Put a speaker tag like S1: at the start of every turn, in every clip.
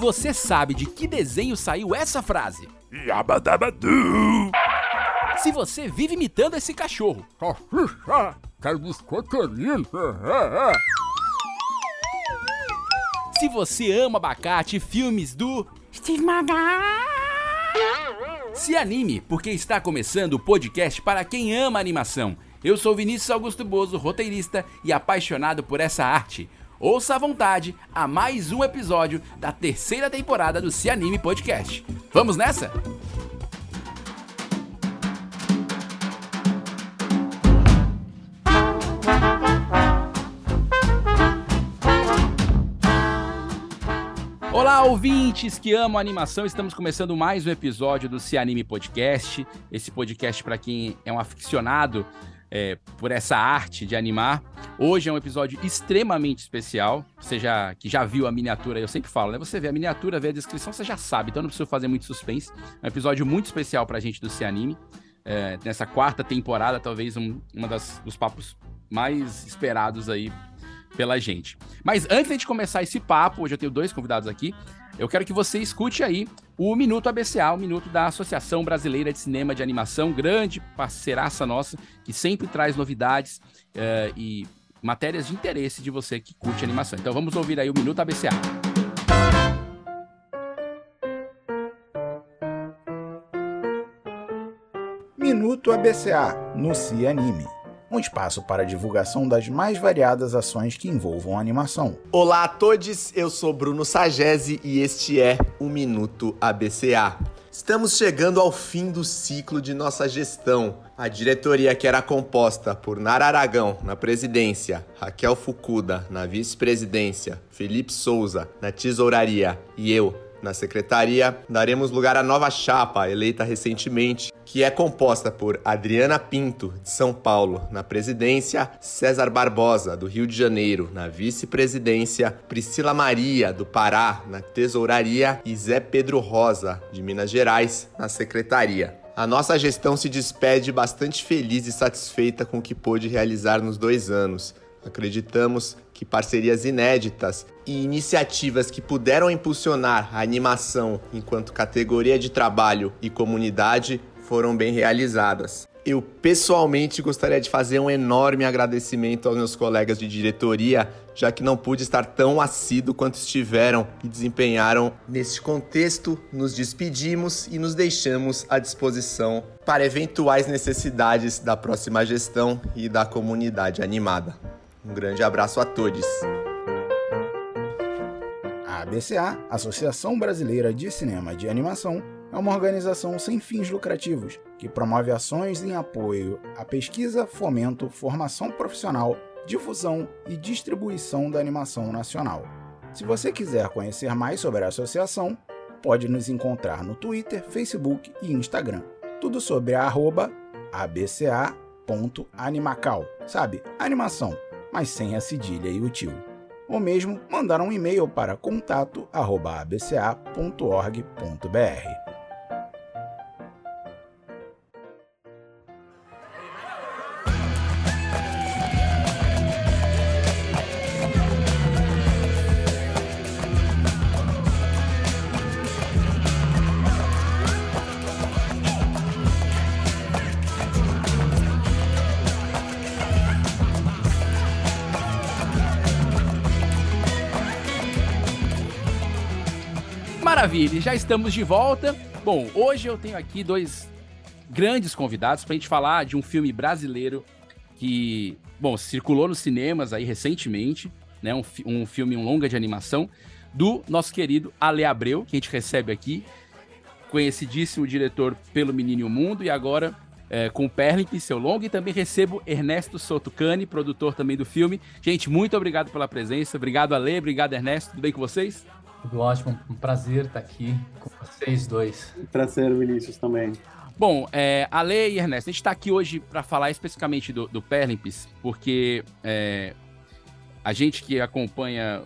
S1: você sabe de que desenho saiu essa frase?
S2: Yabadabadu!
S1: Se você vive imitando esse cachorro?
S2: Quero biscoiteirinho!
S1: Se você ama abacate e filmes do
S3: Steve Magal.
S1: Se anime, porque está começando o podcast para quem ama animação. Eu sou Vinícius Augusto Bozo, roteirista e apaixonado por essa arte. Ouça à vontade a mais um episódio da terceira temporada do Se Anime Podcast. Vamos nessa? Olá, ouvintes que amam animação. Estamos começando mais um episódio do Se Anime Podcast. Esse podcast para quem é um aficionado é, por essa arte de animar. Hoje é um episódio extremamente especial. Você já, que já viu a miniatura, eu sempre falo, né? Você vê a miniatura, vê a descrição, você já sabe, então não precisa fazer muito suspense. É um episódio muito especial pra gente do Se Anime. É, nessa quarta temporada, talvez um uma das, dos papos mais esperados aí pela gente. Mas antes de começar esse papo, hoje eu tenho dois convidados aqui. Eu quero que você escute aí o Minuto ABCA, o Minuto da Associação Brasileira de Cinema de Animação, grande parceiraça nossa, que sempre traz novidades uh, e matérias de interesse de você que curte animação. Então vamos ouvir aí o Minuto ABCA.
S4: Minuto ABCA no Se Anime um espaço para a divulgação das mais variadas ações que envolvam animação.
S5: Olá a todos, eu sou Bruno Sagese e este é o Minuto ABCA. Estamos chegando ao fim do ciclo de nossa gestão. A diretoria que era composta por Nara Aragão na presidência, Raquel Fukuda na vice-presidência, Felipe Souza na tesouraria e eu na secretaria, daremos lugar à nova chapa eleita recentemente, que é composta por Adriana Pinto, de São Paulo, na presidência, César Barbosa, do Rio de Janeiro, na vice-presidência, Priscila Maria, do Pará, na tesouraria e Zé Pedro Rosa, de Minas Gerais, na secretaria. A nossa gestão se despede bastante feliz e satisfeita com o que pôde realizar nos dois anos. Acreditamos que parcerias inéditas e iniciativas que puderam impulsionar a animação enquanto categoria de trabalho e comunidade foram bem realizadas. Eu pessoalmente gostaria de fazer um enorme agradecimento aos meus colegas de diretoria, já que não pude estar tão assíduo quanto estiveram e desempenharam. Neste contexto, nos despedimos e nos deixamos à disposição para eventuais necessidades da próxima gestão e da comunidade animada. Um grande abraço a todos.
S4: A ABCA, Associação Brasileira de Cinema de Animação, é uma organização sem fins lucrativos que promove ações em apoio à pesquisa, fomento, formação profissional, difusão e distribuição da animação nacional. Se você quiser conhecer mais sobre a associação, pode nos encontrar no Twitter, Facebook e Instagram. Tudo sobre a arroba abca.animacal, sabe? Animação mas sem a cedilha e o tio. Ou mesmo mandar um e-mail para contato@abca.org.br.
S1: Maravilha, já estamos de volta. Bom, hoje eu tenho aqui dois grandes convidados para a gente falar de um filme brasileiro que, bom, circulou nos cinemas aí recentemente, né? Um, um filme, um longa de animação do nosso querido Ale Abreu, que a gente recebe aqui, conhecidíssimo diretor pelo Menino e Mundo, e agora é, com o Perlin, seu longo, e também recebo Ernesto Sotucani, produtor também do filme. Gente, muito obrigado pela presença, obrigado Ale, obrigado Ernesto, tudo bem com vocês?
S6: Tudo ótimo, um prazer estar aqui com vocês dois.
S7: Prazer, Vinícius, também.
S1: Bom, é, Ale e Ernesto, a gente está aqui hoje para falar especificamente do, do Perlimpis, porque é, a gente que acompanha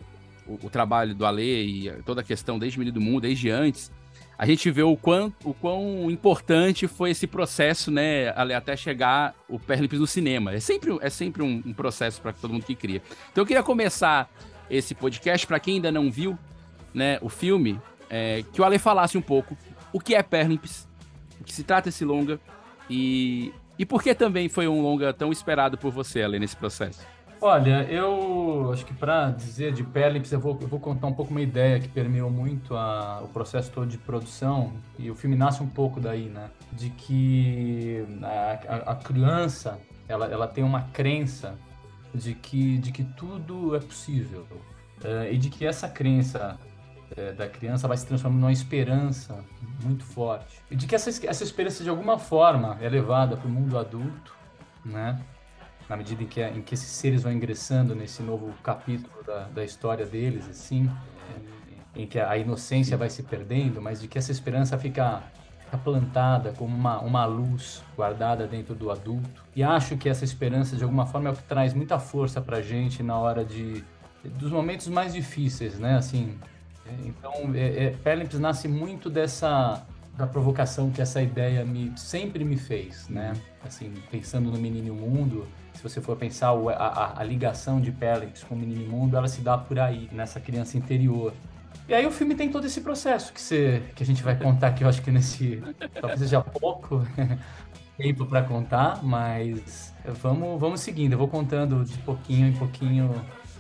S1: o, o, trabalho do Ale e toda a questão desde o Menino do Mundo, desde antes, a gente vê o quão, o quão importante foi esse processo, né, Ale, até chegar o Perlimpis no cinema. É sempre, é sempre um, um processo para todo mundo que cria. Então eu queria começar esse podcast, para quem ainda não viu, né, o filme, é, que o Ale falasse um pouco o que é Perlimps, o que se trata esse longa e, e por que também foi um longa tão esperado por você, Ale, nesse processo.
S6: Olha, eu acho que para dizer de Perlips, eu vou, eu vou contar um pouco uma ideia que permeou muito a, o processo todo de produção, e o filme nasce um pouco daí, né? De que a, a, criança, ela, ela tem uma crença de que, de que tudo é possível. Uh, e de que essa crença uh, da criança vai se transformando numa esperança muito forte. E de que essa, essa esperança, de alguma forma, é levada para o mundo adulto, né? na medida em que, em que esses seres vão ingressando nesse novo capítulo da, da história deles, assim, é, em que a inocência vai se perdendo, mas de que essa esperança fica, plantada como uma, uma luz guardada dentro do adulto. E acho que essa esperança, de alguma forma, é o que traz muita força para gente na hora de dos momentos mais difíceis, né? Assim, é, então, é, é, nasce muito dessa da provocação que essa ideia me sempre me fez, né? Assim, pensando no menino mundo, se você for pensar a, a, a ligação de Pellets com o Menino Mundo, ela se dá por aí, nessa criança interior. E aí o filme tem todo esse processo que, você, que a gente vai contar aqui, eu acho que nesse. Talvez seja pouco tempo para contar, mas vamos, vamos seguindo. Eu vou contando de pouquinho em pouquinho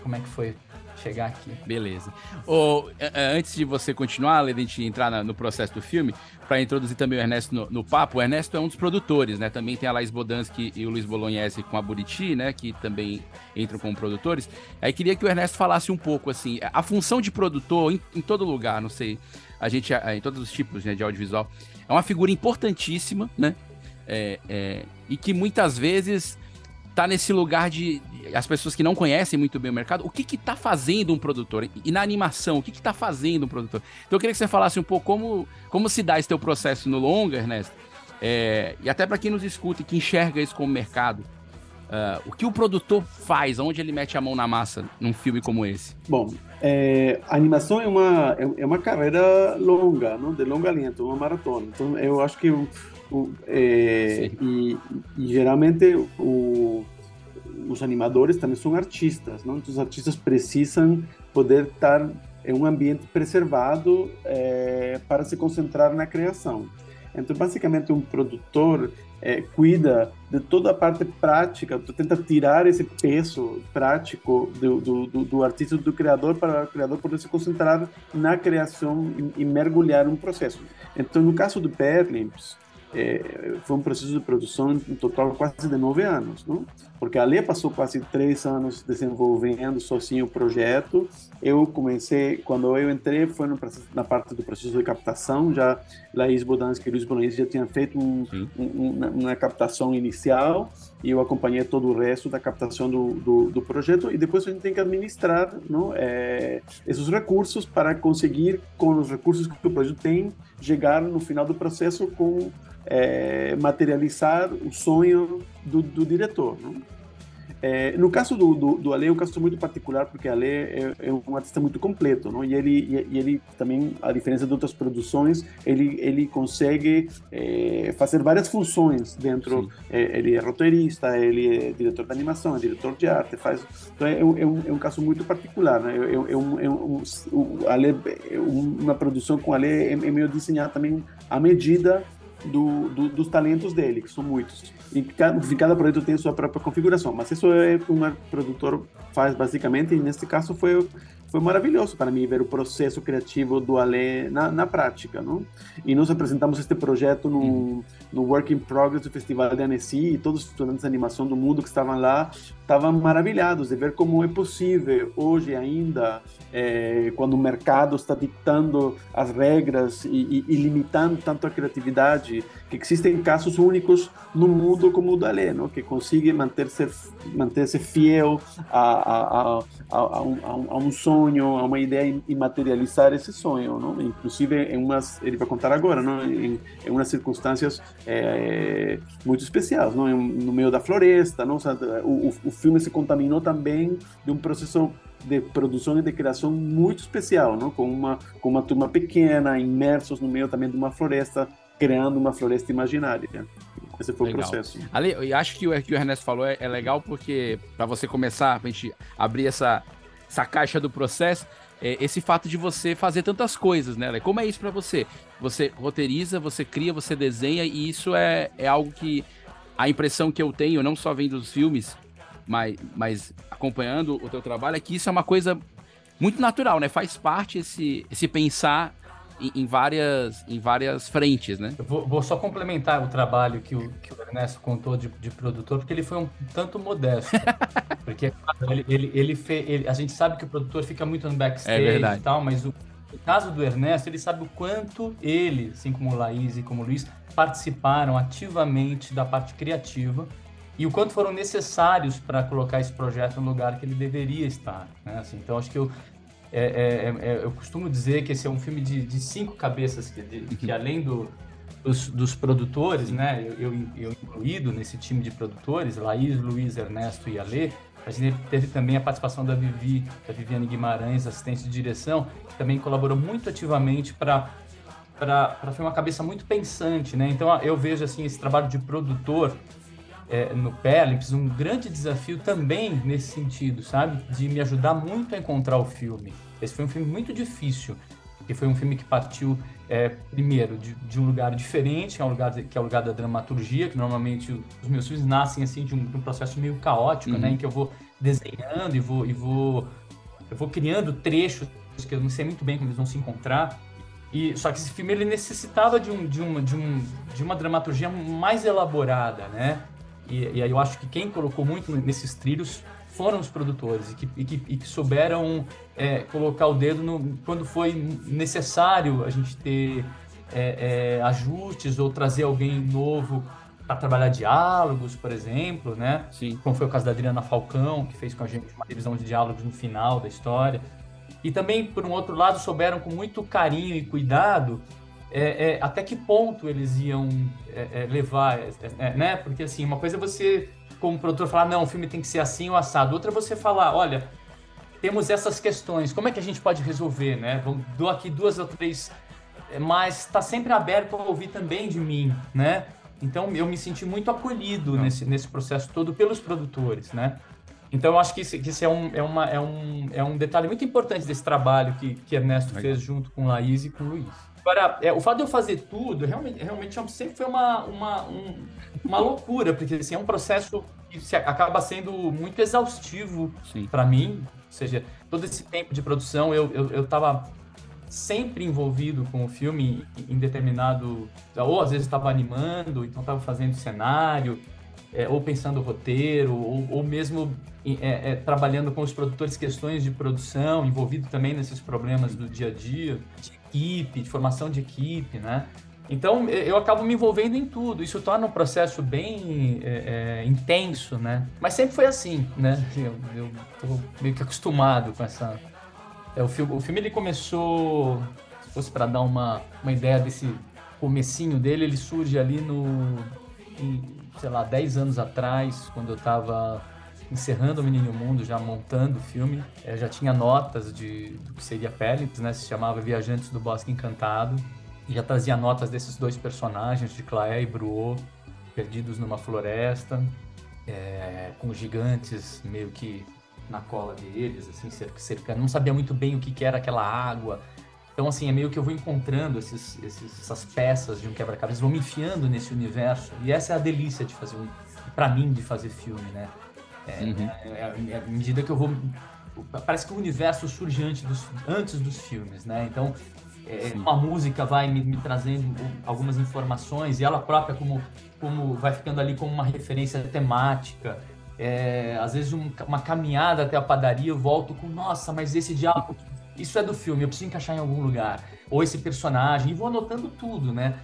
S6: como é que foi chegar aqui.
S1: Beleza. Oh, antes de você continuar, além de a gente entrar no processo do filme, para introduzir também o Ernesto no, no, papo, o Ernesto é um dos produtores, né? Também tem a Laís Bodansky e o Luiz Bolognese com a Buriti, né? Que também entram como produtores. Aí queria que o Ernesto falasse um pouco, assim, a função de produtor em, em todo lugar, não sei, a gente, em todos os tipos né, de audiovisual, é uma figura importantíssima, né? É, é, e que muitas vezes tá nesse lugar de, as pessoas que não conhecem muito bem o mercado, o que que tá fazendo um produtor? E na animação, o que que tá fazendo um produtor? Então eu queria que você falasse um pouco como, como se dá esse teu processo no longa, Ernesto, é, e até para quem nos escuta e que enxerga isso como mercado, uh, o que o produtor faz, onde ele mete a mão na massa num filme como esse?
S3: Bom, é, a animação é uma, é, é uma carreira longa, não? de longa linha, uma maratona. Então eu acho que o, o, é, e, geralmente o, os animadores também são artistas, não? Então, os artistas precisam poder estar em um ambiente preservado é, para se concentrar na criação. Então, basicamente, um produtor é, cuida de toda a parte prática, tenta tirar esse peso prático do, do, do, do artista, do criador, para o criador poder se concentrar na criação e, e mergulhar no processo. Então, no caso do Perlimps, é, foi um processo de produção em total quase de nove anos, não? Porque a Lê passou quase três anos desenvolvendo sozinho o projeto. Eu comecei, quando eu entrei, foi processo, na parte do processo de captação. Já Laís Bodansky e Luiz Bolognese já tinham feito um, um, uma captação inicial e eu acompanhei todo o resto da captação do, do, do projeto. E depois a gente tem que administrar não? É, esses recursos para conseguir, com os recursos que o projeto tem, chegar no final do processo com é, materializar o sonho do, do diretor. Não? É, no caso do, do, do Ale, é um caso muito particular, porque Ale é, é um artista muito completo, não? E ele, e, ele também, a diferença de outras produções, ele, ele consegue é, fazer várias funções dentro. É, ele é roteirista, ele é diretor de animação, é diretor de arte, faz. Então é, um, é um, é um caso muito particular, né? É, é um, é um, Ale, uma produção com Ale é, é meio desenhada também à medida do, do, dos talentos dele, que são muitos. E cada, cada projeto tem sua própria configuração, mas isso é o que um produtor faz basicamente, e nesse caso foi foi maravilhoso para mim ver o processo criativo do Ale na, na prática, não? E nós apresentamos este projeto no, no Work in Progress do Festival de Annecy e todos os estudantes de animação do mundo que estavam lá estavam maravilhados de ver como é possível hoje ainda, é, quando o mercado está ditando as regras e, e, e, limitando tanto a criatividade, existem casos únicos no mundo como o da que consegue manter-se manter fiel a, a, a, a, um, a um sonho, a uma ideia e materializar esse sonho. Não? Inclusive, em umas, ele vai contar agora, não? Em, em umas circunstâncias é, muito especiais, não? no meio da floresta, não? O, o, o filme se contaminou também de um processo de produção e de criação muito especial, não? Com uma com uma turma pequena, imersos no meio também de uma floresta, criando uma floresta imaginária. Esse foi legal. o processo.
S1: Ali, eu acho que o que o Ernesto falou é, é legal porque para você começar, a gente abrir essa essa caixa do processo, é, esse fato de você fazer tantas coisas, né? Como é isso para você? Você roteiriza, você cria, você desenha, e isso é, é algo que a impressão que eu tenho, não só vendo os filmes, mas, mas acompanhando o teu trabalho, é que isso é uma coisa muito natural, né? Faz parte esse, esse pensar em, em, várias, em várias frentes, né?
S6: Eu vou, vou, só complementar o trabalho que o, que o Ernesto contou de, de produtor, porque ele foi um tanto modesto. porque ele, ele, ele, fez, ele, a gente sabe que o produtor fica muito no backstage é e tal, mas o, no caso do Ernesto, ele sabe o quanto ele, assim como o Laís e como o Luiz, participaram ativamente da parte criativa e o quanto foram necessários para colocar esse projeto no lugar que ele deveria estar. Né? Assim, então, acho que eu, é, é, é, eu costumo dizer que esse é um filme de, de cinco cabeças, que, de, que além do, dos, dos, produtores, né, eu, eu, eu, incluído nesse time de produtores, Laís, Luiz, Ernesto e Ale, a gente teve também a participação da Vivi, da Viviane Guimarães, assistente de direção, que também colaborou muito ativamente para para ser uma cabeça muito pensante, né? Então eu vejo assim esse trabalho de produtor é, no Perlips um grande desafio também nesse sentido, sabe? De me ajudar muito a encontrar o filme. Esse foi um filme muito difícil, porque foi um filme que partiu, é, primeiro, de, de, um lugar diferente, que é o lugar, que é o lugar da dramaturgia, que normalmente os meus filmes nascem assim de um, de um processo meio caótico, né? uhum. né? Em que eu vou desenhando e vou, e vou, eu vou criando trechos que eu não sei muito bem como eles vão se encontrar. E, só que esse filme ele necessitava de, um, de, uma, de, um, de uma dramaturgia mais elaborada, né? E, e aí eu acho que quem colocou muito nesses trilhos foram os produtores e que, e que, e que souberam é, colocar o dedo no, quando foi necessário a gente ter é, é, ajustes ou trazer alguém novo para trabalhar diálogos, por exemplo, né?
S1: Sim.
S6: Como foi o caso da Adriana Falcão, que fez com a gente uma revisão de diálogos no final da história. E também, por um outro lado, souberam com muito carinho e cuidado é, é, até que ponto eles iam é, é levar, é, é, né? Porque assim, uma coisa é você, como produtor, falar, não, o filme tem que ser assim ou assado. Outra é você falar, olha, temos essas questões, como é que a gente pode resolver, né? Vamos, dou aqui duas ou três, mas está sempre aberto a ouvir também de mim, né? Então eu me senti muito acolhido nesse, nesse processo todo pelos produtores, né? Então eu acho que isso, que isso é, um, é, uma, é, um, é um detalhe muito importante desse trabalho que, que Ernesto fez junto com Laís e com Luiz. Agora, é, o fato de eu fazer tudo realmente, realmente sempre foi uma, uma, um, uma loucura, porque assim, é um processo que se, acaba sendo muito exaustivo para mim. Ou seja, todo esse tempo de produção eu, eu, eu tava sempre envolvido com o filme em determinado. Ou às vezes estava animando, então estava fazendo cenário, é, ou pensando roteiro, ou, ou mesmo é, é, trabalhando com os produtores questões de produção, envolvido também nesses problemas do dia a dia, equipe, de formação de equipe, né? Então eu acabo me envolvendo em tudo. Isso torna um processo bem é, é, intenso, né? Mas sempre foi assim, né? Eu, eu tô meio que acostumado com essa. É, o, filme, o filme ele começou, se fosse para dar uma, uma ideia desse comecinho dele, ele surge ali no, em, sei lá, 10 anos atrás, quando eu estava encerrando o Menino Mundo, já montando o filme, eu já tinha notas de, do que seria Félix, né? Se chamava Viajantes do Bosque Encantado. E já trazia notas desses dois personagens, de Claé e Bruot, perdidos numa floresta, é, com gigantes meio que na cola deles, assim, cercando. Não sabia muito bem o que, que era aquela água. Então, assim, é meio que eu vou encontrando esses, esses, essas peças de um quebra-cabeças, vou me enfiando nesse universo. E essa é a delícia de fazer um, para mim, de fazer filme, né? É, uhum. é, é, é, à medida que eu vou. Parece que o universo surge antes dos, antes dos filmes, né? Então, é, uma música vai me, me, trazendo algumas informações e ela própria, como, como vai ficando ali como uma referência temática. É, às vezes, um, uma caminhada até a padaria, eu volto com: nossa, mas esse diálogo, isso é do filme, eu preciso encaixar em algum lugar. Ou esse personagem, e vou anotando tudo, né?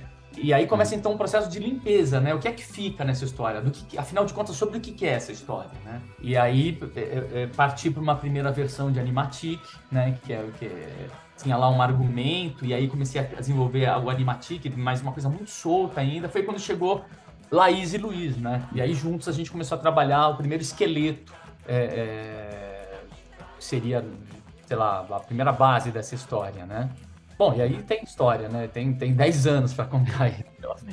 S6: E aí começa então um processo de limpeza, né? O que é que fica nessa história? Do que, afinal de contas, sobre o que é essa história, né? E aí é, é, é partir para uma primeira versão de Animatic, né? Que é o que tinha lá um argumento e aí comecei a desenvolver o Animatic, mas uma coisa muito solta ainda. Foi quando chegou Laís e Luiz, né? E aí juntos a gente começou a trabalhar o primeiro esqueleto, é, é, seria, sei lá, a primeira base dessa história, né? Bom, e aí tem história, né? Tem, tem 10 anos para contar aí.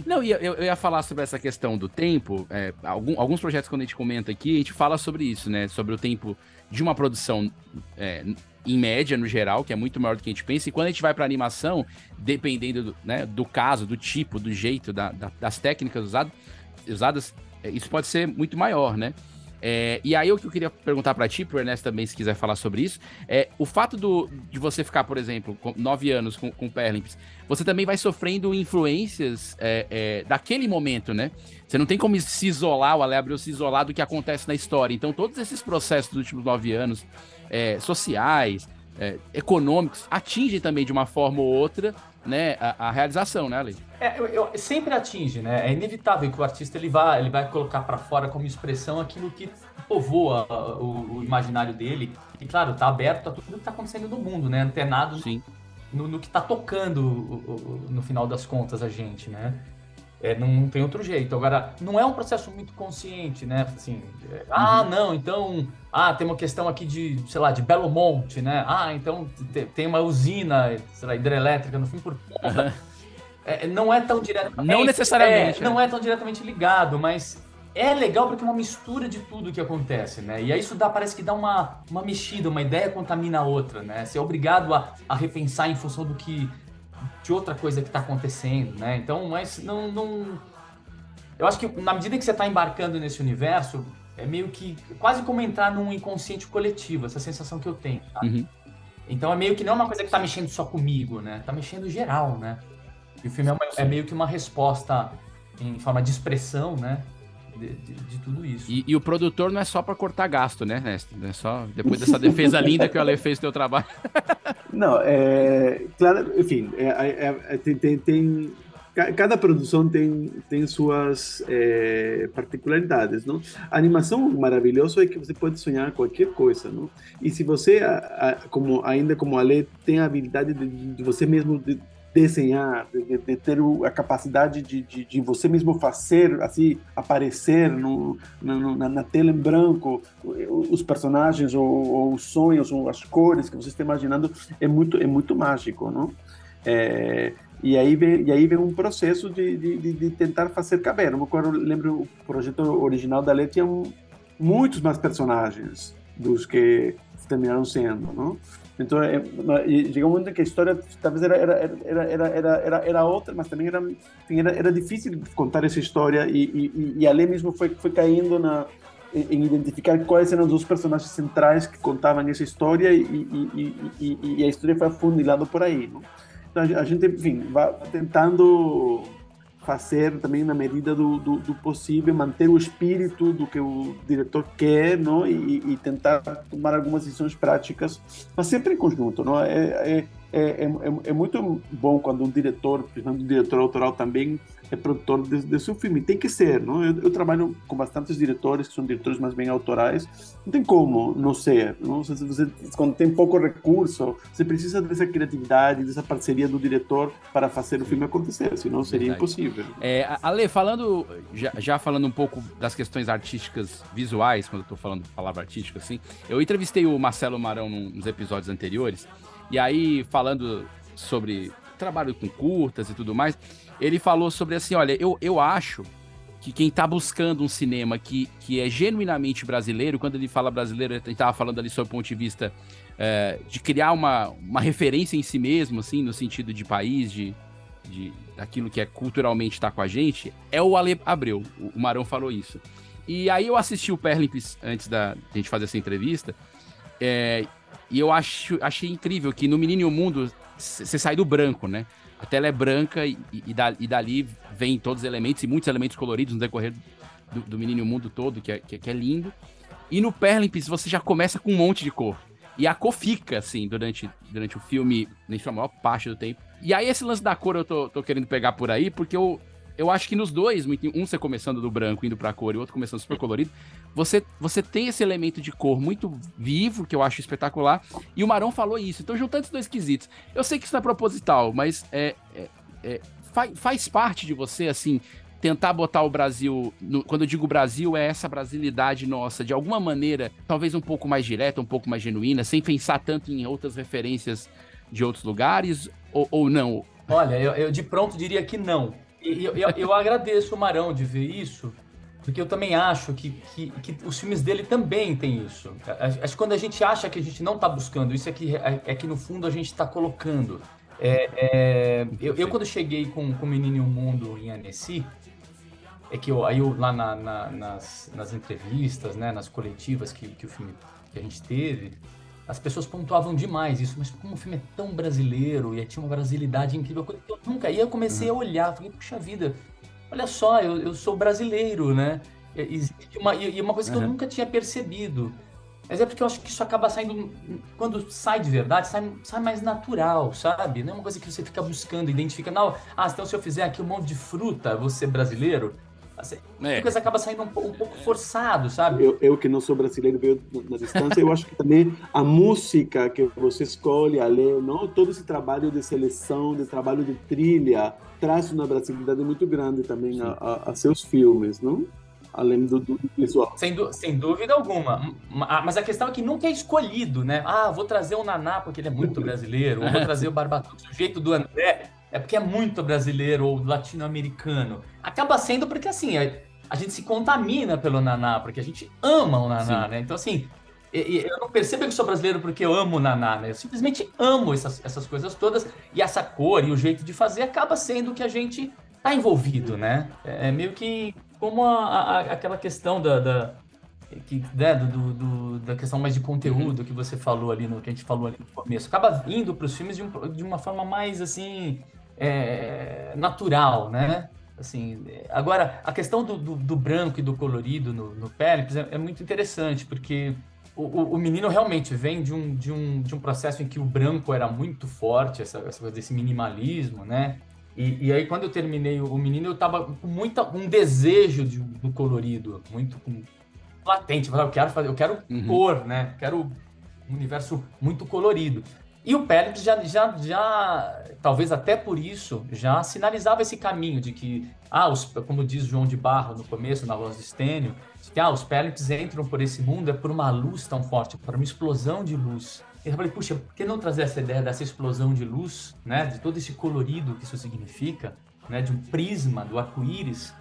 S1: Não, eu, eu ia falar sobre essa questão do tempo. É, algum, alguns projetos, quando a gente comenta aqui, a gente fala sobre isso, né? Sobre o tempo de uma produção é, em média, no geral, que é muito maior do que a gente pensa. E quando a gente vai para animação, dependendo do, né, do caso, do tipo, do jeito, da, da, das técnicas usadas, usadas, é, isso pode ser muito maior, né? É, e aí o que eu queria perguntar para ti, pro Ernesto também, se quiser falar sobre isso, é o fato do, de você ficar, por exemplo, nove anos com, com Perlimps, você também vai sofrendo influências é, é, daquele momento, né? Você não tem como se isolar, o Ale Abreu se isolar do que acontece na história. Então, todos esses processos dos últimos nove anos, é, sociais, é, econômicos, atingem também de uma forma ou outra né, a, a realização, né, Ale?
S6: É, eu, eu, sempre atinge, né? É inevitável que o artista ele vai, ele vai colocar para fora como expressão aquilo que povoa o, o, imaginário dele. E claro, tá aberto a tudo que tá acontecendo no mundo, né? Antenado
S1: Sim.
S6: No, no que tá tocando no final das contas a gente, né? É, não, não, tem outro jeito. Agora, não é um processo muito consciente, né? Assim, é, ah, uhum. não, então, ah, tem uma questão aqui de, sei lá, de Belo Monte, né? Ah, então tem uma usina, sei lá, hidrelétrica no fim por conta. Uhum. É, não é tão diretamente.
S1: Não necessariamente.
S6: É, não é tão diretamente ligado, mas é legal porque é uma mistura de tudo que acontece, né? E aí isso dá, parece que dá uma, uma mexida, uma ideia contamina a outra, né? Você é obrigado a, a repensar em função do que de outra coisa que está acontecendo, né? Então, mas não, não. Eu acho que na medida que você está embarcando nesse universo, é meio que quase como entrar num inconsciente coletivo, essa sensação que eu tenho. Tá? Uhum. Então é meio que não é uma coisa que está mexendo só comigo, né? Tá mexendo geral, né? E o filme é, uma, é meio que uma resposta em forma de expressão, né? De, de, de, tudo isso.
S1: E, e, o produtor não é só para cortar gasto, né, Ernesto? É só depois dessa defesa linda que o Ale fez do teu trabalho.
S3: Não, é, claro, enfim, é, é, é, tem, tem, tem, cada produção tem, tem suas é, particularidades, não? A animação maravilhosa é que você pode sonhar qualquer coisa, não? E se você, como ainda como Ale, tem a habilidade de, de você mesmo de, desenhar, de, de, ter a capacidade de, de, de, você mesmo fazer, assim, aparecer no, no, na, na, tela em branco os personagens ou, ou, os sonhos ou as cores que você está imaginando é muito é muito mágico, não? É, e aí vem e aí vem um processo de, de, de tentar fazer caber. Eu lembro o projeto original da Lei tinha um, muitos mais personagens dos que terminaram sendo, não? Então, é, chegou um momento que a história talvez era, era, era, era, era, era, era outra, mas também era, era, era difícil contar essa história e, e, e a Lê mesmo foi, foi caindo na, em identificar quais eram os dois personagens centrais que contavam essa história e, e, e, e a história foi afundilando por aí. Então a gente, enfim, vai tentando fazer também na medida do, do, do, possível, manter o espírito do que o diretor quer, não? E, e, tentar tomar algumas decisões práticas, mas sempre em conjunto, não? É, é, é, é, é muito bom quando um diretor, principalmente um diretor autoral também, é produtor de, de seu filme. Tem que ser, não? Eu, eu, trabalho com bastantes diretores que são diretores mais bem autorais. Não tem como não ser, não? Você, você, quando tem pouco recurso, você precisa dessa criatividade, dessa parceria do diretor para fazer o filme acontecer, senão seria Verdade. impossível.
S1: É, Ale, falando, já, já, falando um pouco das questões artísticas visuais, quando eu estou falando palavra artística, assim, eu entrevistei o Marcelo Marão nos episódios anteriores, e aí falando sobre trabalho com curtas e tudo mais, ele falou sobre assim, olha, eu, eu acho que quem está buscando um cinema que, que é genuinamente brasileiro, quando ele fala brasileiro, ele estava falando ali sobre o ponto de vista é, de criar uma, uma referência em si mesmo, assim, no sentido de país, de, de daquilo que é culturalmente está com a gente, é o Ale Abreu. O, o Marão falou isso. E aí eu assisti o Perlimps antes da gente fazer essa entrevista, é, e eu acho, achei incrível que no Menino e o Mundo você sai do branco, né? A tela é branca e, e, e dali vem todos os elementos e muitos elementos coloridos no decorrer do, do Menino Mundo todo, que é, que, que é lindo. E no Perlimps você já começa com um monte de cor. E a cor fica, assim, durante, durante o filme, nem a maior parte do tempo. E aí esse lance da cor eu tô, tô querendo pegar por aí, porque eu, eu acho que nos dois, um você começando do branco indo pra cor e o outro começando super colorido, você, você tem esse elemento de cor muito vivo, que eu acho espetacular, e o Marão falou isso. Então, juntando esses dois quesitos, eu sei que isso não é proposital, mas é, é, é faz, faz parte de você, assim, tentar botar o Brasil. No, quando eu digo Brasil, é essa brasilidade nossa, de alguma maneira, talvez um pouco mais direta, um pouco mais genuína, sem pensar tanto em outras referências de outros lugares, ou, ou não?
S6: Olha, eu, eu de pronto diria que não. E eu, eu, eu agradeço o Marão de ver isso, porque eu também acho que, que, que, os filmes dele também têm isso. Acho que quando a gente acha que a gente não está buscando, isso é que, é, é, que no fundo a gente está colocando. É, é, eu, eu, quando cheguei com, com o Menino e o Mundo em Annecy, é que eu, aí eu, lá na, na, nas, nas entrevistas, né, nas coletivas que, que o filme que a gente teve, as pessoas pontuavam demais isso, mas como o filme é tão brasileiro e tinha uma brasilidade incrível, eu nunca. E eu comecei uhum. a olhar, falei, puxa vida, olha só, eu, eu sou brasileiro, né? Existe uma, e uma coisa que uhum. eu nunca tinha percebido. Mas é porque eu acho que isso acaba saindo. Quando sai de verdade, sai, sai mais natural, sabe? Não é uma coisa que você fica buscando, identifica. Não, ah, então se eu fizer aqui um monte de fruta, você brasileiro. Assim, é. A coisa acaba saindo um, um, pouco forçado, sabe?
S3: Eu, eu que não sou brasileiro, veio na distância, eu acho que também a música que você escolhe, a ler, não? todo esse trabalho de seleção, de trabalho de trilha, traz uma brasilidade muito grande também a, a, a seus filmes, não? além do, do visual.
S6: Sem, sem, dúvida alguma. Mas a questão é que nunca é escolhido, né? Ah, vou trazer o Naná porque ele é muito brasileiro, ou vou trazer o Barbatucci. O jeito do André é porque é muito brasileiro ou latino-americano. Acaba sendo porque, assim, a, a, gente se contamina pelo Naná, porque a gente ama o Naná, Sim. né? Então, assim, eu não percebo que sou brasileiro porque eu amo o Naná, né? Eu simplesmente amo essas, essas coisas todas e essa cor e o jeito de fazer acaba sendo que a gente tá envolvido, né? É, é meio que como a, a, aquela questão da, da que, né, do, do, da questão mais de conteúdo uhum. que você falou ali no que a gente falou ali no começo, acaba indo para os filmes de, um, de, uma forma mais assim é, natural, né? Assim, agora a questão do, do, do branco e do colorido no, no é, é, muito interessante porque o, o, menino realmente vem de um, de, um, de um processo em que o branco era muito forte, essa, essa coisa desse minimalismo, né? E, e, aí, quando eu terminei o menino, eu tava com muita, um desejo de, do colorido, muito com, latente. Eu quero fazer, eu quero uhum. cor, né? Quero um universo muito colorido. E o Pérez já, já, já, talvez até por isso, já sinalizava esse caminho de que, ah, os, como diz João de Barro no começo, na voz do Estênio, de que ah, os Pérez entram por esse mundo é por uma luz tão forte, por uma explosão de luz. Eu falei, puxa, por que não trazer essa ideia dessa explosão de luz, né, de todo esse colorido que isso significa, né, de um prisma do arco-íris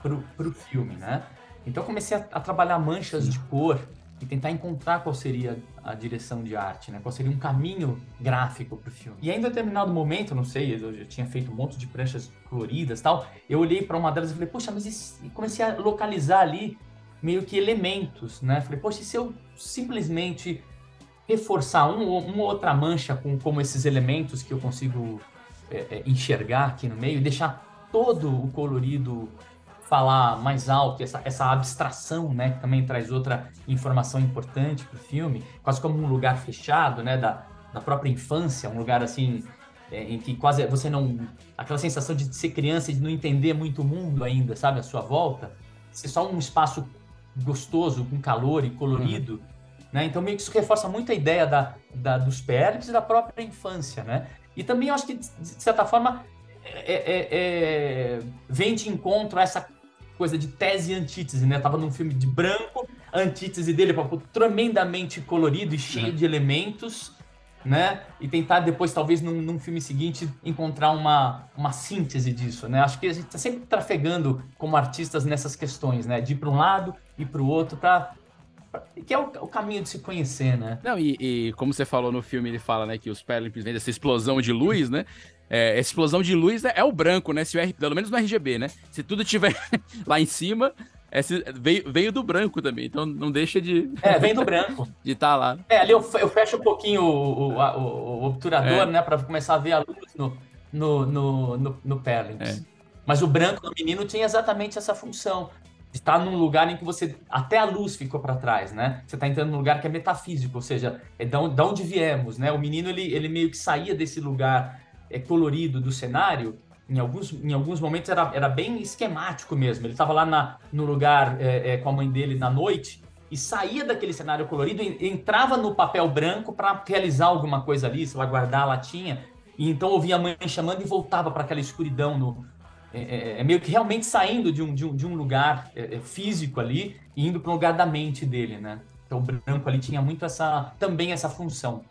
S6: para o filme, né? Então comecei a, a, trabalhar manchas de cor e tentar encontrar qual seria a direção de arte, né? Qual seria um caminho gráfico para o filme. E ainda em determinado momento, não sei, eu já tinha feito um monte de pranchas coloridas, tal. Eu olhei para uma delas e falei, poxa, mas e comecei a localizar ali meio que elementos, né? Falei, poxa, e se eu simplesmente reforçar um, uma outra mancha com como esses elementos que eu consigo é, é, enxergar aqui no meio e deixar todo o colorido falar mais alto, essa, essa abstração, né, que também traz outra informação importante para o filme, quase como um lugar fechado, né, da, da própria infância, um lugar assim é, em que quase você não aquela sensação de ser criança e de não entender muito o mundo ainda, sabe, à sua volta, ser só um espaço gostoso, com calor e colorido, uhum. Né? Então, meio que isso reforça muito a ideia da, da, dos péricles e da própria infância. Né? E também eu acho que, de certa forma, é, é, é, vem de encontro a essa coisa de tese e antítese. Né? Eu tava num filme de branco, a antítese dele é tremendamente colorido e cheio uhum. de elementos. Né? E tentar depois, talvez, num, num, filme seguinte, encontrar uma, uma síntese disso, né? Acho que a gente está sempre trafegando como artistas nessas questões, né? De ir para um lado e para o outro para que é o, o, caminho de se conhecer, né?
S1: Não, e, e, como você falou no filme, ele fala, né, que os Pelicans vêm dessa explosão de luz, né? É, explosão de luz é, é, o branco, né? Se o pelo menos no RGB, né? Se tudo tiver lá em cima, é, veio, veio do branco também, então não deixa de.
S6: É, vem do branco.
S1: de estar tá lá.
S6: É, ali eu, eu fecho um pouquinho o, o, o, o obturador, é. né? Pra começar a ver a luz no, no, no, no, no É. Mas o branco do menino tinha exatamente essa função de estar num lugar em que você até a luz ficou para trás, né? Você está entrando num lugar que é metafísico, ou seja, é de onde viemos, né? O menino ele, ele meio que saía desse lugar é, colorido do cenário. Em alguns, em alguns momentos era, era bem esquemático mesmo. Ele estava lá na, no lugar é, é, com a mãe dele na noite e saía daquele cenário colorido e entrava no papel branco para realizar alguma coisa ali, sei lá, guardar a latinha. E então ouvia a mãe chamando e voltava para aquela escuridão no, é, é, é, meio que realmente saindo de um, de um, de um lugar é, é físico ali e indo para um lugar da mente dele, né? Então o branco ali tinha muito essa também essa função.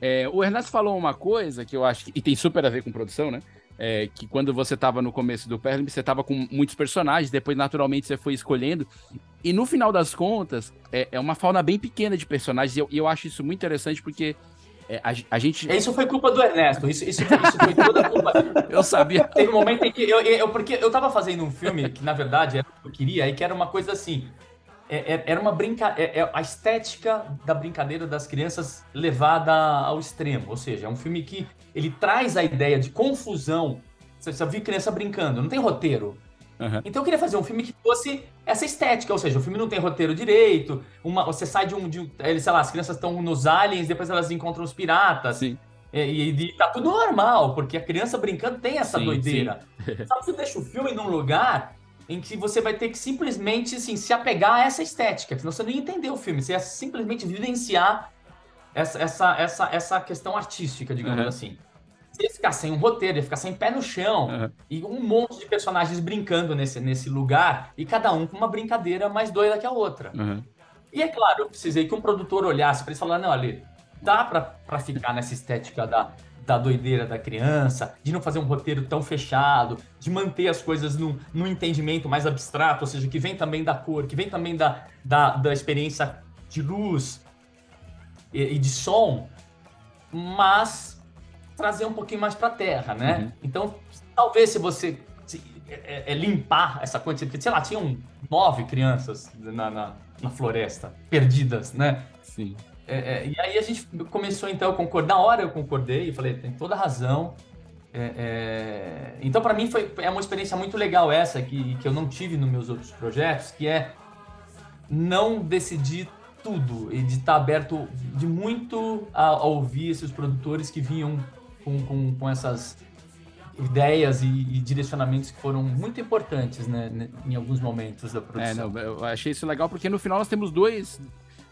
S1: É, o Ernesto falou uma coisa que eu acho que e tem super a ver com produção, né? é, que quando você estava no começo do Perlim, você estava com muitos personagens, depois naturalmente você foi escolhendo. E no final das contas, é, é uma fauna bem pequena de personagens, e eu, eu acho isso muito interessante porque é, a, a, gente.
S6: Isso foi culpa do Ernesto. Isso, isso, foi, isso foi toda culpa.
S1: eu sabia.
S6: Teve um momento em que. Eu, eu, porque eu tava fazendo um filme que, na verdade, era o que eu queria, e que era uma coisa assim. É, é, era uma brincadeira. É, a estética da brincadeira das crianças levada ao extremo. Ou seja, é um filme que ele traz a ideia de confusão. Você já viu criança brincando, não tem roteiro. Uhum. Então eu queria fazer um filme que fosse essa estética, ou seja, o filme não tem roteiro direito, uma, você sai de um, de um. Sei lá, as crianças estão nos aliens, depois elas encontram os piratas. Sim. E, e, e, tá tudo normal, porque a criança brincando tem essa sim, doideira. Sim. Só que você deixa o filme num lugar em que você vai ter que simplesmente assim, se apegar a essa estética, senão você não ia entender o filme, você ia simplesmente vivenciar essa, essa, essa, essa questão artística, digamos uhum. assim. Você ia ficar sem um roteiro, ia ficar sem pé no chão, uhum. e um monte de personagens brincando nesse, nesse lugar, e cada um com uma brincadeira mais doida que a outra. Uhum. E é claro, eu precisei que um produtor olhasse para ele e falasse, não, ali, dá para ficar nessa estética da, da doideira da criança, de não fazer um roteiro tão fechado, de manter as coisas no, no entendimento mais abstrato, ou seja, que vem também da cor, que vem também da, da, da experiência de luz e, e de som, mas trazer um pouquinho mais para a terra, né? Uhum. Então, talvez se você se, é, é, limpar essa quantidade, sei lá, tinham nove crianças na, na, na floresta, perdidas, né?
S1: Sim.
S6: É, é, e aí a gente começou então a concordar. Na hora eu concordei e falei, tem toda razão. É, é então para mim foi é uma experiência muito legal essa que, que eu não tive nos meus outros projetos, que é não decidir tudo e de estar aberto de muito a, a ouvir esses produtores que vinham com, com, com essas ideias e, e, direcionamentos que foram muito importantes né, em alguns momentos da produção.
S1: É, não, eu achei isso legal porque no final nós temos dois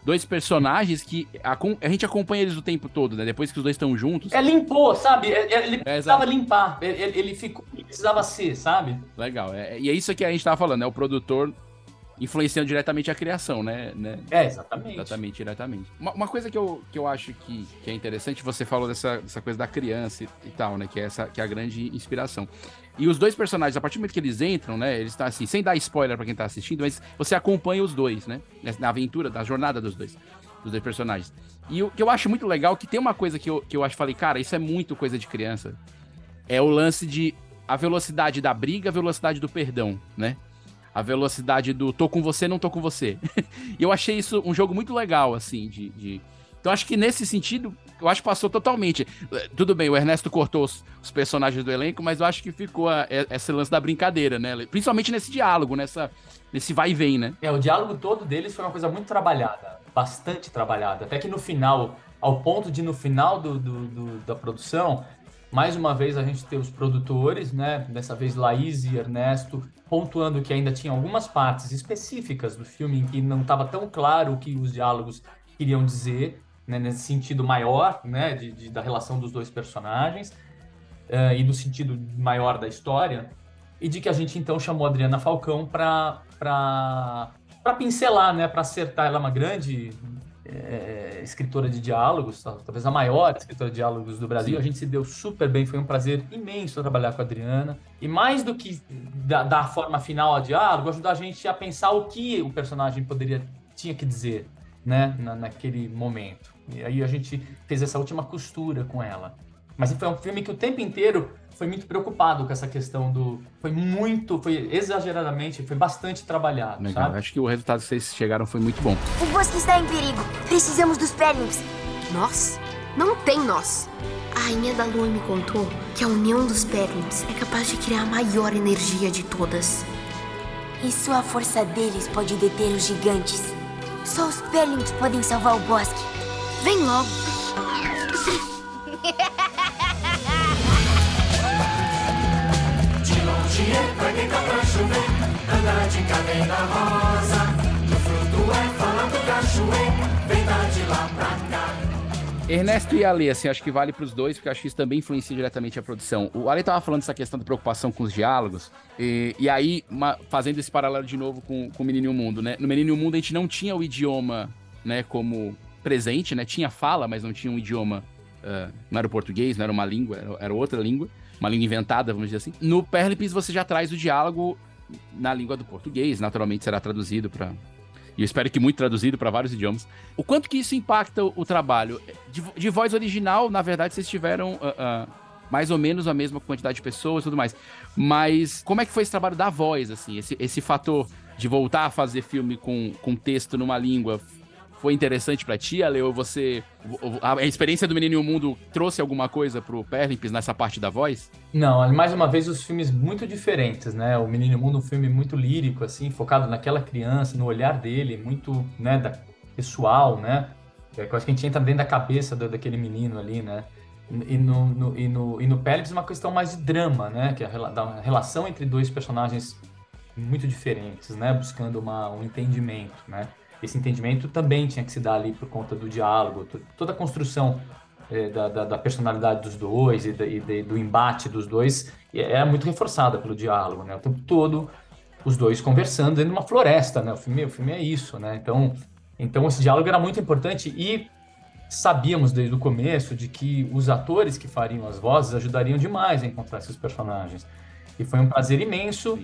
S1: dois personagens que a, a, gente acompanha eles o tempo todo, né? Depois que os dois estão juntos.
S6: É, limpou, sabe? É, é, ele precisava limpar. Ele, ele, ficou. Ele precisava ser, sabe?
S1: Legal. É, e é isso que a gente tava falando, né? O produtor influenciando diretamente a criação, né? né?
S6: É, exatamente.
S1: Exatamente, diretamente. Uma, uma, coisa que eu, que eu acho que, que é interessante, você falou dessa, dessa coisa da criança e, e, tal, né? Que é, essa, que é a grande inspiração. E os dois personagens, a partir do momento que eles entram, né? Eles estão assim, sem dar spoiler para quem tá assistindo, mas você acompanha os dois, né? Na aventura, da jornada dos dois. Dos dois personagens. E o que eu acho muito legal, que tem uma coisa que eu, que eu acho, falei, cara, isso é muito coisa de criança. É o lance de a velocidade da briga, a velocidade do perdão, né? a velocidade do tô com você, não tô com você. e eu achei isso um jogo muito legal, assim, de, de... Então acho que nesse sentido, eu acho que passou totalmente. Tudo bem, o Ernesto cortou os, os personagens do elenco, mas eu acho que ficou a, a, esse lance da brincadeira, né? Principalmente nesse diálogo, nessa, nesse vai e vem, né?
S6: É, o diálogo todo deles foi uma coisa muito trabalhada, bastante trabalhada. Até que no final, ao ponto de no final do, do, do da produção, mais uma vez a gente tem os produtores, né? Dessa vez Laís e Ernesto, pontuando que ainda tinha algumas partes específicas do filme em que não estava tão claro o que os diálogos queriam dizer, né? nesse sentido maior, né? De, de da relação dos dois personagens uh, e do sentido maior da história, e de que a gente então chamou a Adriana Falcão para pincelar, né? Para acertar. Ela é uma grande é, escritora de diálogos, talvez a maior escritora de diálogos do Brasil. Sim. A gente se deu super bem, foi um prazer imenso trabalhar com a Adriana. E mais do que dar a forma final ao diálogo, ajudar a gente a pensar o que o personagem poderia tinha que dizer, né, Na, naquele momento. E aí a gente fez essa última costura com ela. Mas foi um filme que o tempo inteiro foi muito preocupado com essa questão do. Foi muito, foi exageradamente, foi bastante trabalhado. Legal. Sabe?
S1: Acho que o resultado que vocês chegaram foi muito bom.
S7: O bosque está em perigo. Precisamos dos Perlings. Nós? Não tem nós. A Rainha da Lua me contou que a união dos Perlings é capaz de criar a maior energia de todas. E só a força deles pode deter os gigantes. Só os Perlings podem salvar o bosque. Vem logo. pra chover, anda de cadeira rosa. No fruto é falando
S1: cachoeira, vem dar de lá pra cá. Ernesto e Ale, assim, acho que vale para os dois, porque acho que isso também influencia diretamente a produção. O Ale tava falando dessa questão da preocupação com os diálogos, e, e aí, uma, fazendo esse paralelo de novo com, com o Menino e o Mundo, né? No Menino e o Mundo a gente não tinha o idioma, né, como presente, né? Tinha fala, mas não tinha um idioma uh, não era o português, não era uma língua, era, era, outra língua, uma língua inventada, vamos dizer assim. No Perlipis você já traz o diálogo na língua do português, naturalmente será traduzido para e eu espero que muito traduzido para vários idiomas. O quanto que isso impacta o, o trabalho? De, de, voz original, na verdade, vocês tiveram uh, uh, mais ou menos a mesma quantidade de pessoas e tudo mais. Mas como é que foi esse trabalho da voz, assim? Esse, esse fator de voltar a fazer filme com, com texto numa língua foi interessante para ti, Ale? Ou você. A experiência do Menino e o Mundo trouxe alguma coisa pro Perlimps nessa parte da voz?
S6: Não, mais uma vez, os filmes muito diferentes, né? O Menino e o Mundo é um filme muito lírico, assim, focado naquela criança, no olhar dele, muito, né, da, pessoal, né? É, eu acho que a gente entra dentro da cabeça daquele menino ali, né? E no, no, e no, e no Perlips uma questão mais de drama, né? Que é a, da relação entre dois personagens muito diferentes, né? Buscando uma, um entendimento, né? Esse entendimento também tinha que se dar ali por conta do diálogo, toda a construção é, da, da, da, personalidade dos dois e, da, e de, do embate dos dois era muito reforçada pelo diálogo, né? O tempo todo os dois conversando dentro de uma floresta, né? O filme, o filme é isso, né? Então, então esse diálogo era muito importante e sabíamos desde o começo de que os atores que fariam as vozes ajudariam demais a encontrar esses personagens. E foi um prazer imenso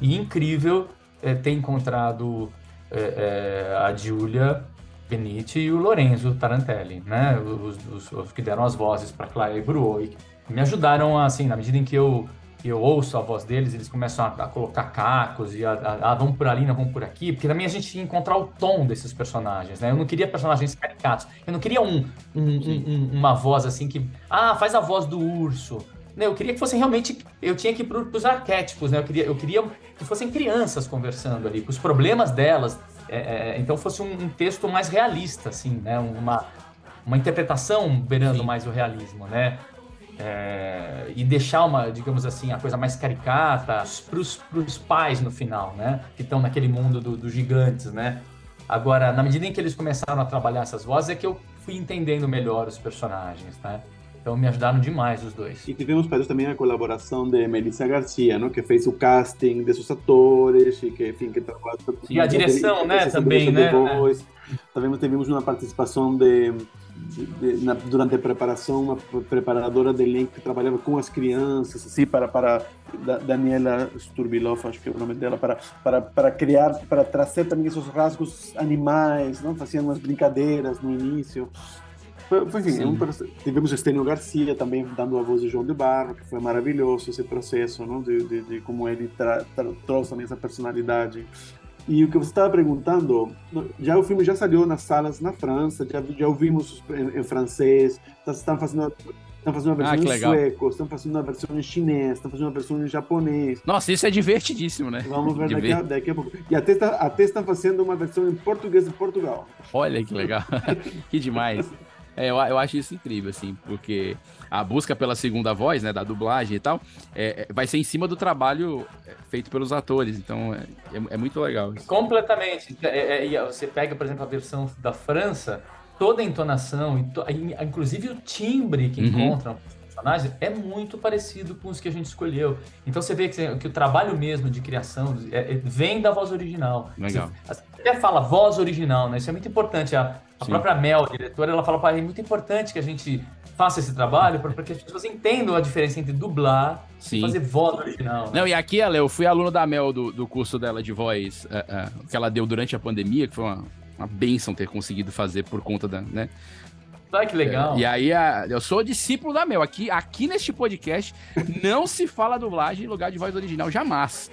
S6: e incrível é, ter encontrado é, é, a Giulia Benitti e o Lorenzo Tarantelli, né? Os, os, os que deram as vozes para Clara e Bruoi. Me ajudaram, assim, na medida em que eu, eu ouço a voz deles, eles começam a, a colocar cacos e a, a, a, vamos por ali, não vamos por aqui, porque também a gente que encontrar o tom desses personagens, né? Eu não queria personagens caricatos, eu não queria um, um, um, uma voz assim que, ah, faz a voz do urso, né, eu queria que fossem realmente. Eu tinha que ir para os arquétipos, né? Eu queria, eu queria que fossem crianças conversando ali, com os problemas delas. É, é, então fosse um, um, texto mais realista, assim, né? Uma, uma interpretação beirando Sim. mais o realismo, né? É, e deixar uma, digamos assim, a coisa mais caricata para os pais no final, né? Que estão naquele mundo dos do gigantes, né? Agora, na medida em que eles começaram a trabalhar essas vozes, é que eu fui entendendo melhor os personagens, né? Então me ajudaram demais os dois.
S3: E tivemos para também a colaboração de Melissa Garcia, não? que fez o casting desses atores e que, enfim, que trabalhou...
S6: E a direção, né, também, né?
S3: Voz. Também tivemos uma participação de, de, de na, durante a preparação, uma preparadora de elenco que trabalhava com as crianças, assim, para, para Daniela Sturbilov, acho que é o nome dela, para, para, para criar, para trazer também esses rasgos animais, não? Faziam umas brincadeiras no início. Foi, foi enfim, um, tivemos Estênio Garcia também dando a voz de João de Barro, que foi maravilhoso esse processo, não? De, de, de como ele trouxe também essa personalidade. E o que você estava perguntando, já o filme já saiu nas salas na França, já, já ouvimos em, em francês, tá, estão fazendo Estão fazendo uma versão ah, em sueco, estão fazendo uma versão em chinês, estão fazendo uma versão em japonês.
S1: Nossa, isso é divertidíssimo, né?
S3: Vamos ver daqui a, daqui a, pouco. E até, está, até estão fazendo uma versão em português de Portugal.
S1: Olha que legal. que demais. É, eu, eu acho isso incrível, assim, porque a busca pela segunda voz, né, da dublagem e tal, é, é vai ser em cima do trabalho é, feito pelos atores, então é, é, é muito legal. Isso.
S6: Completamente. É, você pega, por exemplo, a versão da França, toda a entonação, inclusive o timbre que uhum. encontram personagens é muito parecido com os que a gente escolheu. Então você vê que, que o trabalho mesmo de criação é, vem da voz original.
S1: Legal.
S6: Você até fala voz original, né? Isso é muito importante. A, a própria Mel, a diretora, ela fala, é muito importante que a gente faça esse trabalho para que as pessoas entendam a diferença entre dublar Sim. e fazer voz original. Né?
S1: Não, e aqui, ela, eu fui aluno da Mel do, do curso dela de voz uh, uh, que ela deu durante a pandemia, que foi uma, uma benção ter conseguido fazer por conta da, né?
S6: Ah, que legal.
S1: É, e aí, a, eu sou discípulo da Mel. Aqui, aqui neste podcast, não se fala dublagem em lugar de voz original, jamais.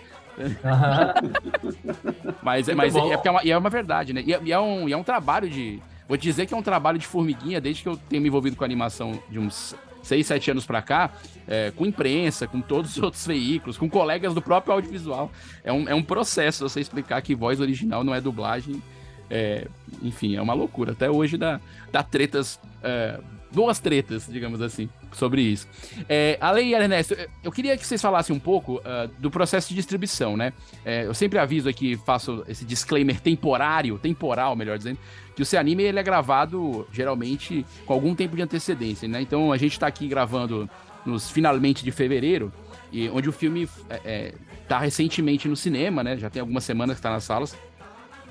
S1: mas mas é, é, é, uma, é uma verdade, né? E é, e é, um, é um trabalho de Vou dizer que é um trabalho de formiguinha desde que eu tenho me envolvido com animação de uns 6, 7 anos para cá, é, com imprensa, com todos os outros veículos, com colegas do próprio audiovisual. É um, é um processo você explicar que voz original não é dublagem. É, enfim, é uma loucura. Até hoje dá, dá tretas é, duas tretas, digamos assim, sobre isso. É, além, Ernesto, eu queria que vocês falassem um pouco uh, do processo de distribuição, né? É, eu sempre aviso aqui, faço esse disclaimer temporário, temporal, melhor dizendo, que o seu anime ele é gravado geralmente com algum tempo de antecedência, né? Então a gente está aqui gravando nos finalmente de fevereiro, e onde o filme é, é, tá recentemente no cinema, né? Já tem algumas semanas que está nas salas.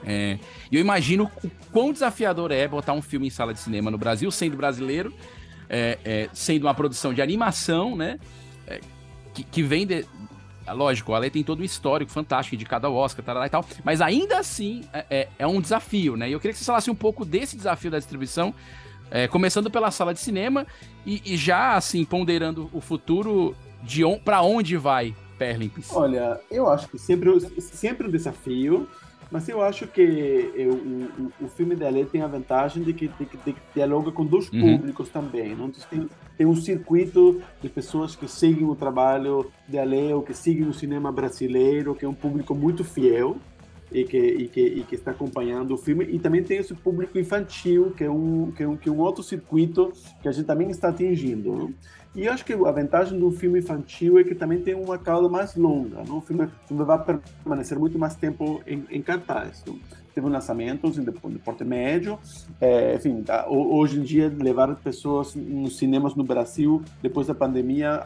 S1: É, eu imagino o quão desafiador é botar um filme em sala de cinema no Brasil, sendo brasileiro, é, é, sendo uma produção de animação, né? É, que, que, vem de. Lógico, a lei tem todo um histórico fantástico de cada Oscar tarará e tal, mas ainda assim é, é, é, um desafio, né? E eu queria que você falasse um pouco desse desafio da distribuição, começando pela sala de cinema e, e já assim ponderando o futuro de on, para onde vai Perlimps.
S3: Olha, eu acho que sempre, sempre um desafio. Mas eu acho que eu, o, o, filme da lei tem a vantagem de que, de, de, dialoga com dois uhum. públicos também. Não? Então, tem, tem um circuito de pessoas que seguem o trabalho de Alê ou que seguem o cinema brasileiro, que é um público muito fiel e que, e que, e que está acompanhando o filme. E também tem esse público infantil, que é um, que é um, que é um outro circuito que a gente também está atingindo. Não? E eu acho que a vantagem do filme infantil é que também tem uma cauda mais longa. Não? O, filme, vai permanecer muito mais tempo em, em cartaz. Não? Teve um lançamento de, de porte médio. É, enfim, tá, hoje em dia, levar pessoas nos cinemas no Brasil, depois da pandemia,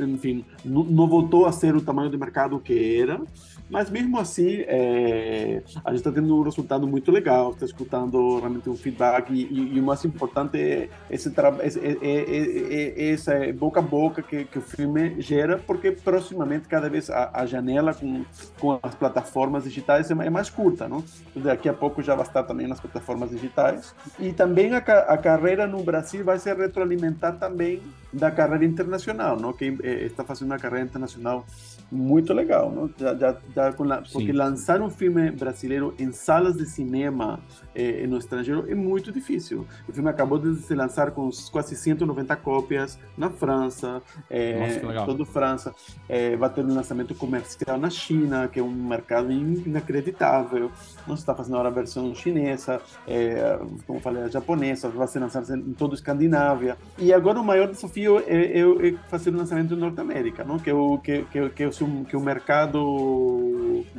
S3: enfim, não, não voltou a ser o tamanho do mercado que era. Mas mesmo assim, é, a gente está tendo um resultado muito legal, está escutando realmente um feedback e, e, o mais importante é esse, esse, é, é, essa boca a boca que, que, o filme gera, porque proximamente cada vez a, a janela com, com as plataformas digitais é, é mais curta, não? Daqui a pouco já vai estar também nas plataformas digitais. E também a, a carreira no Brasil vai se retroalimentar também da carreira internacional, não? Que é, está fazendo uma carreira internacional muito legal, não? Já, já, já la, porque Sim. lançar um filme brasileiro em salas de cinema eh, no estrangeiro é muito difícil. O filme acabou de se lançar com quase 190 cópias na França, eh, Nossa, toda França. Eh, vai ter um lançamento comercial na China, que é um mercado inacreditável. Não está fazendo agora a versão chinesa, eh, como falei, a japonesa, vai ser lançado em toda a Escandinávia. E agora o maior desafio é, é, é fazer o lançamento em Norte América, não? que é o que, que, que é que o mercado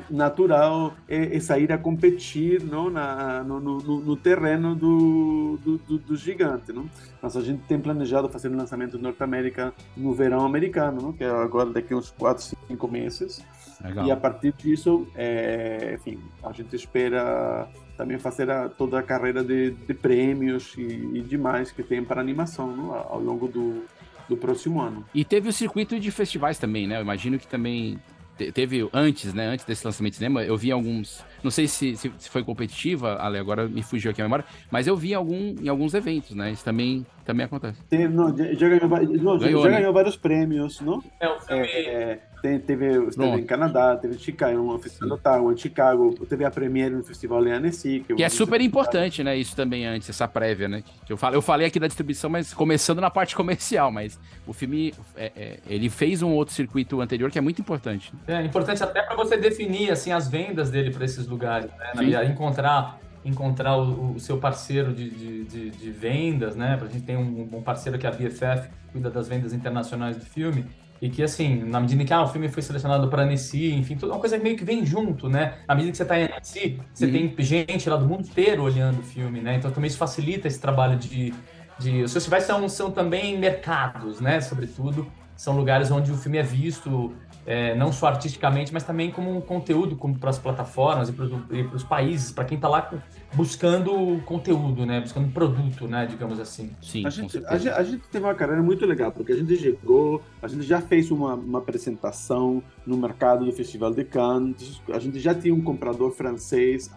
S3: natural é, é sair a competir não? Na, no, no, no terreno do, do, do, do, gigante. Não? Mas a gente tem planejado fazer o um lançamento em Norte América no verão americano, não? que é agora daqui uns 4, 5 meses. Legal. E a partir disso, é, enfim, a gente espera também fazer a, toda a carreira de, de prêmios e, e demais que tem para animação não? ao longo do, do próximo ano.
S1: E teve o circuito de festivais também, né? Eu imagino que também teve antes, né? Antes desse lançamento de cinema, eu vi alguns. Não sei se, se, se, foi competitiva, Ale, agora me fugiu aqui a memória, mas eu vi algum, em alguns eventos, né? Isso também, também acontece.
S3: Tem, não, já, ganhou, não, ganhou, já né? ganhou vários prêmios, não? É, o filme. É, tem, teve, teve em Canadá, teve em Chicago, um festival Ottawa, em Chicago, teve a premiere no festival Annecy.
S1: Que, que é super importante, né? Isso também antes, essa prévia, né? Que eu, falei, eu falei aqui da distribuição, mas começando na parte comercial, mas o filme, é, é, ele fez um outro circuito anterior que é muito importante.
S6: É importante até para você definir, assim, as vendas dele para esses lugares, né? Encontrar encontrar o, o, seu parceiro de, de, de, de vendas, né? A gente tem um, um parceiro que é a BFF, que cuida das vendas internacionais do filme. E que, assim, na medida que ah, o filme foi selecionado para Annecy, enfim, toda uma coisa meio que vem junto, né? À medida que você está em Annecy, você uhum. tem gente lá do mundo inteiro olhando o filme, né? Então também isso facilita esse trabalho de. de os festivais são, são também mercados, né? Sobretudo, são lugares onde o filme é visto é, não só artisticamente, mas também como um conteúdo para as plataformas e para os países, para quem está lá buscando conteúdo, né? Buscando produto, né? Digamos assim.
S3: Sim, a gente, a, a, gente teve uma carreira muito legal, porque a gente chegou, a gente já fez uma, uma apresentação no mercado do Festival de Cannes, a gente já tinha um comprador francês,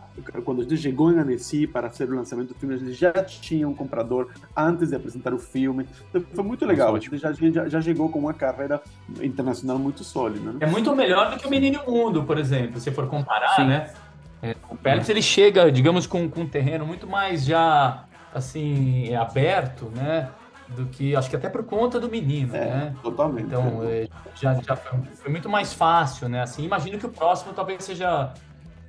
S3: quando a gente chegou em Annecy para fazer o lançamento do filme, a gente já tinha um comprador antes de apresentar o filme. Então, foi muito legal, a gente já, já, já chegou com uma carreira internacional muito sólida. Né?
S6: É muito melhor do que o Menino Mundo, por exemplo, se for comparar, Sim. né? É, o Pérez ele chega, digamos, com, com um terreno muito mais já assim aberto, né? Do que acho que até por conta do menino, é, né?
S3: Totalmente.
S6: Então é, já, já foi, foi, muito mais fácil, né? Assim, imagino que o próximo talvez seja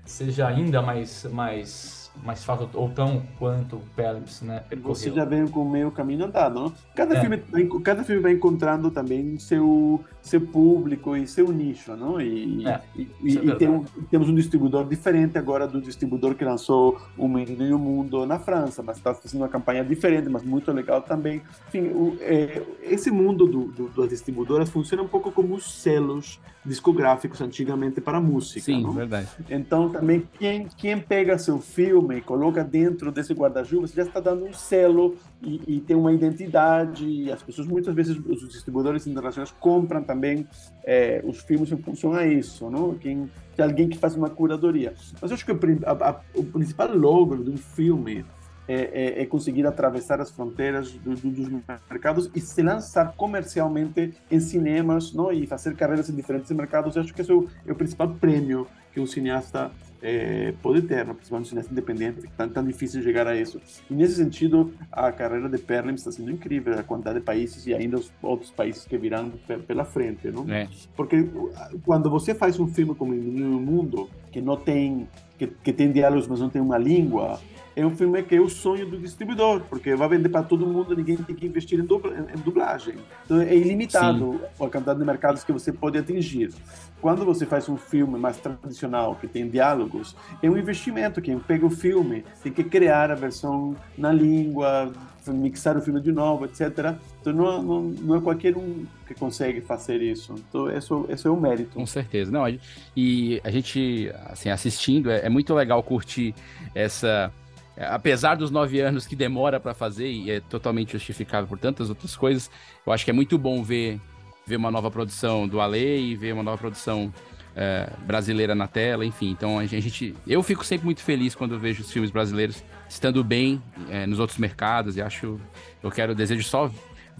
S6: seja ainda mais mais mais fácil ou tão quanto o Phelps, né?
S3: Você já vem com meio caminho andado, não? Cada, é. filme, cada filme vai encontrando também seu, seu público e seu nicho, não? E, é, e, e, é tem um, temos um distribuidor diferente agora do distribuidor que lançou O Menino e o Mundo na França, mas está fazendo uma campanha diferente, mas muito legal também. Enfim, o, é, esse mundo do, do, das distribuidoras funciona um pouco como os selos discográficos antigamente para música,
S1: Sim,
S3: não?
S1: verdade.
S3: Então também quem, quem pega seu filme filme e coloca dentro desse guarda-chuva, você já está dando um selo e, e, tem uma identidade. E as pessoas, muitas vezes, os distribuidores internacionais compram também é, os filmes em função a isso, não? Quem, tem alguém que faz uma curadoria. Mas eu acho que o, a, a, o principal logro de um filme é, é, é, conseguir atravessar as fronteiras do, do, dos mercados e se lançar comercialmente em cinemas não? e fazer carreiras em diferentes mercados. Eu acho que esse é o, é o principal prêmio que um cineasta é, pode ter, né? principalmente um cineasta independente, que é tão, tão difícil chegar a isso. E nesse sentido, a carreira de Perlin está sendo incrível, a quantidade de países e ainda os outros países que virão pela frente. Não? É. Porque quando você faz um filme como o Mundo, que não tem que, que tem diálogos, mas não tem uma língua, é um filme que é o sonho do distribuidor, porque vai vender para todo mundo, ninguém tem que investir em, dubla, em dublagem. Então é ilimitado Sim. a quantidade de mercados que você pode atingir. Quando você faz um filme mais tradicional, que tem diálogos, é um investimento. Quem pega o filme tem que criar a versão na língua, mixar o filme de novo, etc. Então não, não, não é qualquer um que consegue fazer isso. Então esse, é esse é o mérito.
S1: Com certeza. Não, e a gente, assim, assistindo, é, é muito legal curtir essa é, apesar dos nove anos que demora para fazer, e é totalmente justificável por tantas outras coisas, eu acho que é muito bom ver, ver uma nova produção do Ale e ver uma nova produção é, brasileira na tela, enfim. Então a gente, eu fico sempre muito feliz quando eu vejo os filmes brasileiros estando bem é, nos outros mercados e acho, eu quero, desejo só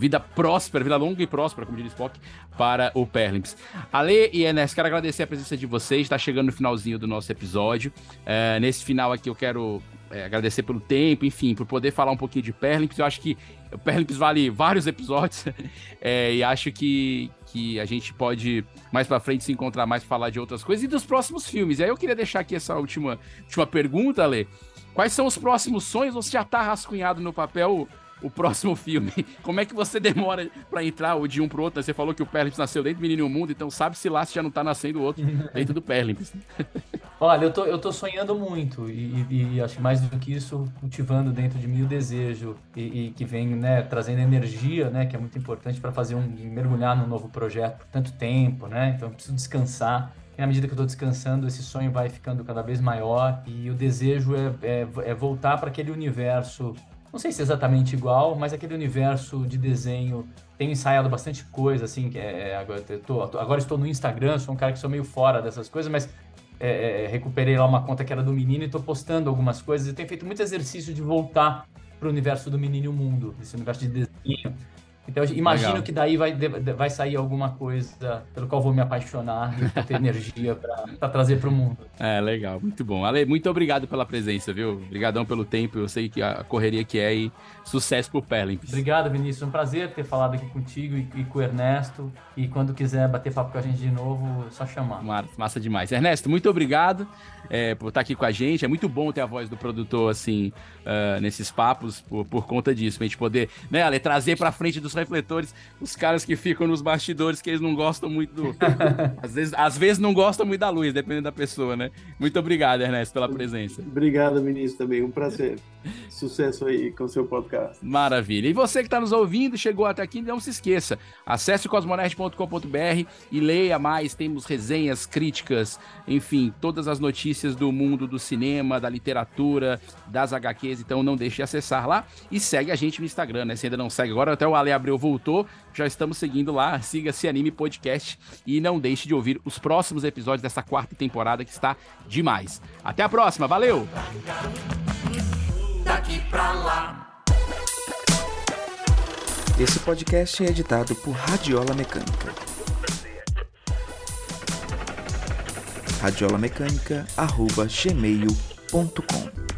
S1: vida próspera, vida longa e próspera, como diz Spock, para o Perlimps. Ale e Enes, quero agradecer a presença de vocês, está chegando no finalzinho do nosso episódio. É, nesse final aqui eu quero é, agradecer pelo tempo, enfim, por poder falar um pouquinho de Perlimps. Eu acho que o Perlimps vale vários episódios é, e acho que, que a gente pode mais para frente se encontrar mais para falar de outras coisas e dos próximos filmes. E aí eu queria deixar aqui essa última, última pergunta, Ale. Quais são os próximos sonhos? Você já está rascunhado no papel o próximo filme. Como é que você demora para entrar de um pro outro? Você falou que o Perlimps nasceu dentro do Menino Mundo, então sabe se lá se já não tá nascendo outro dentro do Perlimps.
S6: Olha, eu tô, eu tô sonhando muito e, e, e, acho que mais do que isso, cultivando dentro de mim o desejo e, e que vem, né, trazendo energia, né, que é muito importante para fazer um mergulhar num novo projeto por tanto tempo, né? Então eu preciso descansar. E na medida que eu estou descansando, esse sonho vai ficando cada vez maior e o desejo é, é, é voltar para aquele universo não sei se é exatamente igual, mas aquele universo de desenho tenho ensaiado bastante coisa, assim, é, é agora, tô, agora estou no Instagram, sou um cara que sou meio fora dessas coisas, mas é, é, recuperei lá uma conta que era do menino e estou postando algumas coisas e tenho feito muito exercício de voltar para o universo do menino mundo, esse universo de desenho. Então, imagino Legal. que daí vai, vai sair alguma coisa pelo qual vou me apaixonar e ter energia para trazer para o mundo.
S1: É, legal, muito bom. Ale, muito obrigado pela presença, viu? Obrigadão pelo tempo, eu sei que a correria que é e sucesso pro Perlimps.
S6: Obrigado, Vinícius, é um prazer ter falado aqui contigo e, e, com o Ernesto. E quando quiser bater papo com a gente de novo, é só chamar.
S1: Massa demais. Ernesto, muito obrigado é, por estar aqui com a gente. É muito bom ter a voz do produtor, assim, uh, nesses papos, por, por conta disso, pra gente poder, né, Ale, trazer pra frente dos refletores os caras que ficam nos bastidores, que eles não gostam muito do. às, vezes, às vezes não gostam muito da luz, dependendo da pessoa, né? Muito obrigado, Ernesto, pela presença.
S3: Obrigado, ministro, também. Um prazer. Sucesso aí com o seu podcast.
S1: Maravilha. E você que está nos ouvindo, chegou até aqui, não se esqueça. Acesse cosmonerd.com.br e leia mais. Temos resenhas, críticas, enfim, todas as notícias do mundo do cinema, da literatura, das HQs. Então não deixe de acessar lá e segue a gente no Instagram, né? Se ainda não segue agora, até o Ale Abreu voltou, já estamos seguindo lá. Siga-se Anime Podcast e não deixe de ouvir os próximos episódios dessa quarta temporada que está demais. Até a próxima, valeu! Daqui pra lá.
S8: Esse podcast é editado por Radiola Mecânica. radiolamecânica.gmail.com